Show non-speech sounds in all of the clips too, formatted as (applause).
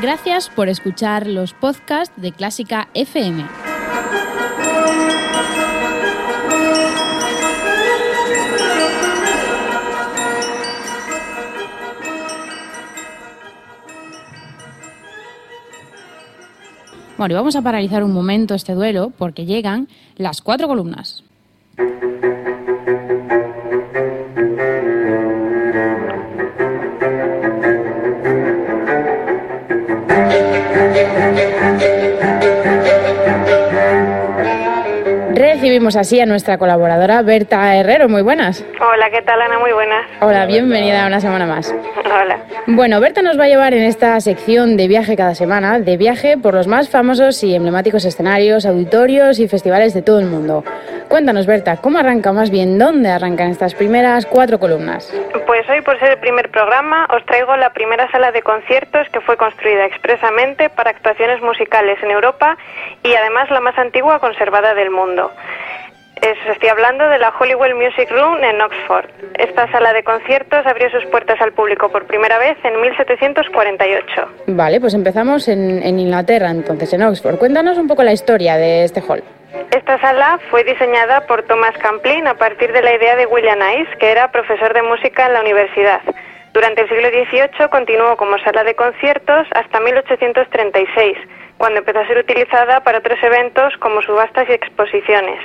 Gracias por escuchar los podcasts de Clásica FM. Bueno, y vamos a paralizar un momento este duelo porque llegan las cuatro columnas. Recibimos así a nuestra colaboradora Berta Herrero. Muy buenas. Hola, ¿qué tal Ana? Muy buenas. Hola, bienvenida una semana más. Hola. Bueno, Berta nos va a llevar en esta sección de viaje cada semana, de viaje por los más famosos y emblemáticos escenarios, auditorios y festivales de todo el mundo. Cuéntanos, Berta, ¿cómo arranca más bien? ¿Dónde arrancan estas primeras cuatro columnas? Pues hoy, por ser el primer programa, os traigo la primera sala de conciertos que fue construida expresamente para actuaciones musicales en Europa y además la más antigua conservada del mundo. Es- estoy hablando de la Holywell Music Room en Oxford. Esta sala de conciertos abrió sus puertas al público por primera vez en 1748. Vale, pues empezamos en, en Inglaterra, entonces, en Oxford. Cuéntanos un poco la historia de este hall. Esta sala fue diseñada por Thomas Camplin a partir de la idea de William Ice, que era profesor de música en la universidad. Durante el siglo XVIII continuó como sala de conciertos hasta 1836, cuando empezó a ser utilizada para otros eventos como subastas y exposiciones.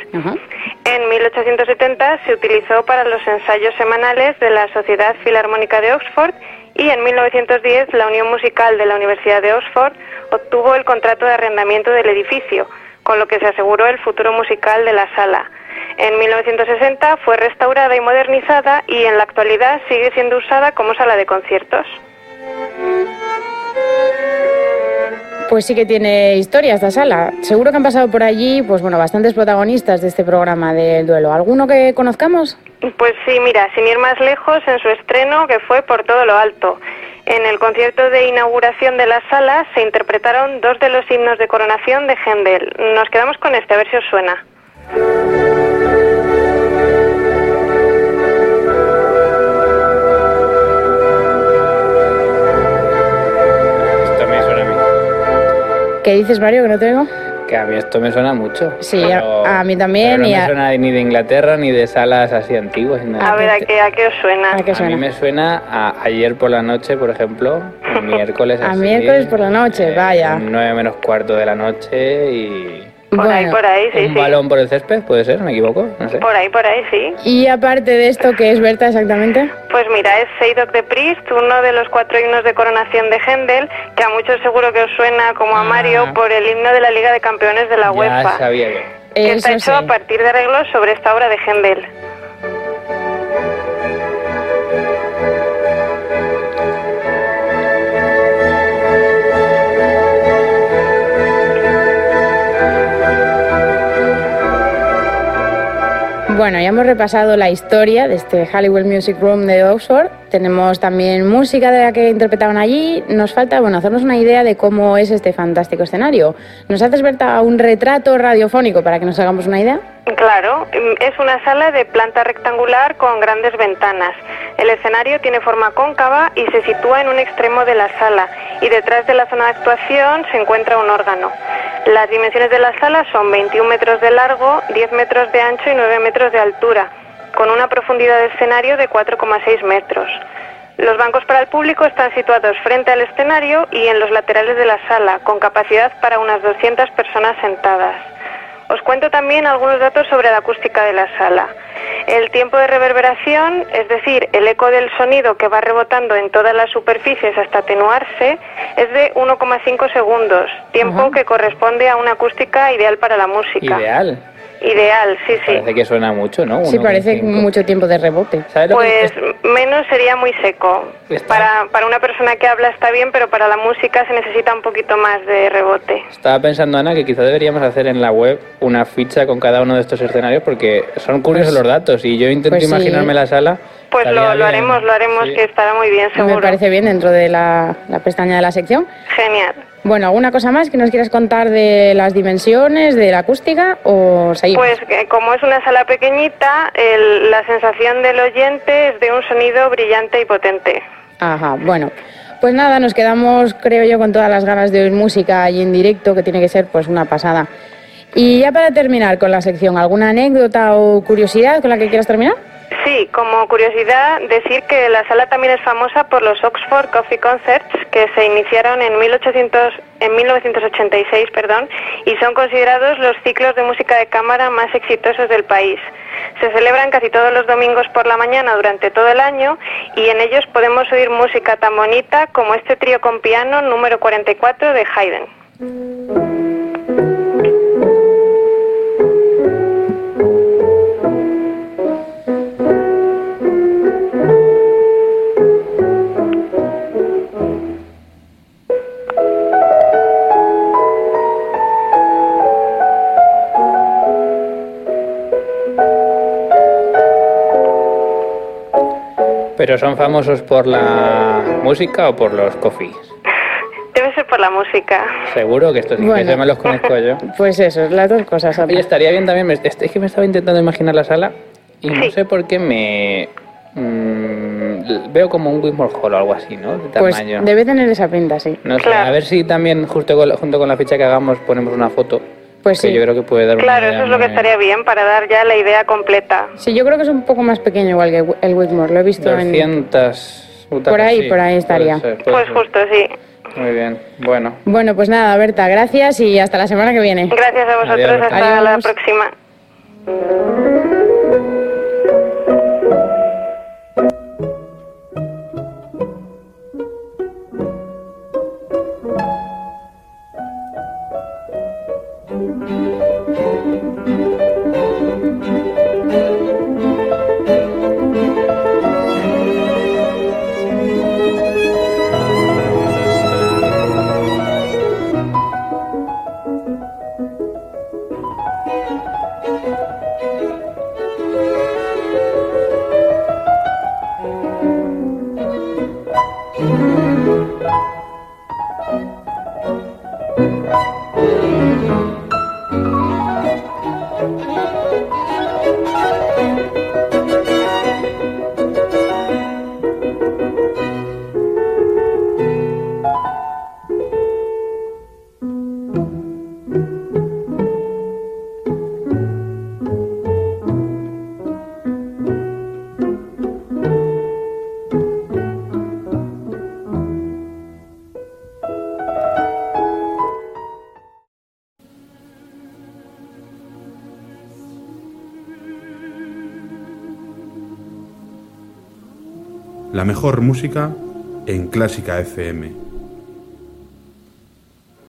En 1870 se utilizó para los ensayos semanales de la Sociedad Filarmónica de Oxford y en 1910 la Unión Musical de la Universidad de Oxford obtuvo el contrato de arrendamiento del edificio, con lo que se aseguró el futuro musical de la sala. En 1960 fue restaurada y modernizada y en la actualidad sigue siendo usada como sala de conciertos. Pues sí que tiene historia esta sala. Seguro que han pasado por allí, pues bueno, bastantes protagonistas de este programa del duelo. ¿Alguno que conozcamos? Pues sí, mira, sin ir más lejos, en su estreno, que fue por todo lo alto. En el concierto de inauguración de la sala se interpretaron dos de los himnos de coronación de Händel. Nos quedamos con este, a ver si os suena. Esto me suena a mí. ¿Qué dices, Mario, que no tengo? Que a mí esto me suena mucho. Sí, a- a mí también pero no me a- suena ni de Inglaterra ni de salas así antiguas. ni nada. A ver, ¿a qué, a qué os suena? ¿A qué A mí me suena a ayer por la noche, por ejemplo, (laughs) miércoles A así, miércoles por la noche, eh, vaya. Nueve menos cuarto de la noche y... Por ahí, Bueno, por ahí, sí, un sí. balón por el césped, puede ser, me equivoco, no sé. Por ahí, por ahí, sí. Y aparte de esto, ¿qué es Berta exactamente? Pues mira, es Seidok de Priest, uno de los cuatro himnos de coronación de Händel, que a muchos seguro que os suena como a Ah. Mario por el himno de la Liga de Campeones de la ya UEFA. sabía yo. que está Eso hecho sí. a partir de arreglos sobre esta obra de Händel. Bueno, ya hemos repasado la historia de este Hollywood Music Room de Oxford. Tenemos también música de la que interpretaban allí. Nos falta, bueno, hacernos una idea de cómo es este fantástico escenario. ¿Nos haces, Berta, un retrato radiofónico para que nos hagamos una idea? Claro, mm, es una sala de planta rectangular con grandes ventanas. El escenario tiene forma cóncava y se sitúa en un extremo de la sala y detrás de la zona de actuación se encuentra un órgano. Las dimensiones de la sala son 21 metros de largo, 10 metros de ancho y 9 metros de altura, con una profundidad de escenario de 4,6 metros. Los bancos para el público están situados frente al escenario y en los laterales de la sala, con capacidad para unas 200 personas sentadas. Os cuento también algunos datos sobre la acústica de la sala. El tiempo de reverberación, es decir, el eco del sonido que va rebotando en todas las superficies hasta atenuarse, es de 1,5 segundos, tiempo que corresponde a una acústica ideal para la música. Ideal. Ideal, sí, sí. Parece que suena mucho, ¿no? Sí, parece mucho tiempo de rebote. ¿Sabes lo que- Pues menos sería muy seco. Está- Para, para una persona que habla está bien, pero para la música se necesita un poquito más de rebote. Estaba pensando, Ana, que quizá deberíamos hacer en la web una ficha con cada uno de estos escenarios porque son curiosos Pues- los datos y yo intento pues sí. imaginarme la sala. Pues lo, haremos, lo haremos, Sí. que estará muy bien, seguro. Me parece bien dentro de la, la pestaña de la sección. Genial. Bueno, ¿alguna cosa más que nos quieras contar de las dimensiones, de la acústica o seguimos? Pues que como es una sala pequeñita, el- la sensación del oyente es de un sonido brillante y potente. Ajá, bueno. Pues nada, nos quedamos, creo yo, con todas las ganas de oír música y en directo, que tiene que ser pues una pasada. Y ya para terminar con la sección, ¿alguna anécdota o curiosidad con la que quieras terminar? Sí, como curiosidad, decir que la sala también es famosa por los Oxford Coffee Concerts, que se iniciaron en, 1800, en 1986 perdón, y son considerados los ciclos de música de cámara más exitosos del país. Se celebran casi todos los domingos por la mañana durante todo el año y en ellos podemos oír música tan bonita como este trío con piano número 44 de Haydn. ¿Pero son famosos por la música o por los coffees? Debe ser por la música. Seguro que estos Bueno. ingleses me los conozco yo. (laughs) Pues eso, las dos cosas. Oye, estaría bien también, es que me estaba intentando imaginar la sala y no sé por qué me... mm, veo como un Wigmore Hall o algo así, ¿no? De Pues tamaño. debe tener esa pinta, sí. No sé, a ver si también justo con junto con la ficha que hagamos ponemos una foto. Pues que sí. yo creo que puede dar una Claro, idea eso es lo que estaría bien para dar ya la idea completa. Sí, yo creo que es un poco más pequeño igual que el Wigmore, lo he visto en... 200 butacas, Por ahí, sí, por ahí puede estaría. ser, puede Pues ser. justo, sí. Muy bien, bueno. Bueno, pues nada, Berta, gracias y hasta la semana que viene. Gracias a vosotros, Adiós, hasta la Adiós. Próxima. La mejor música en Clásica FM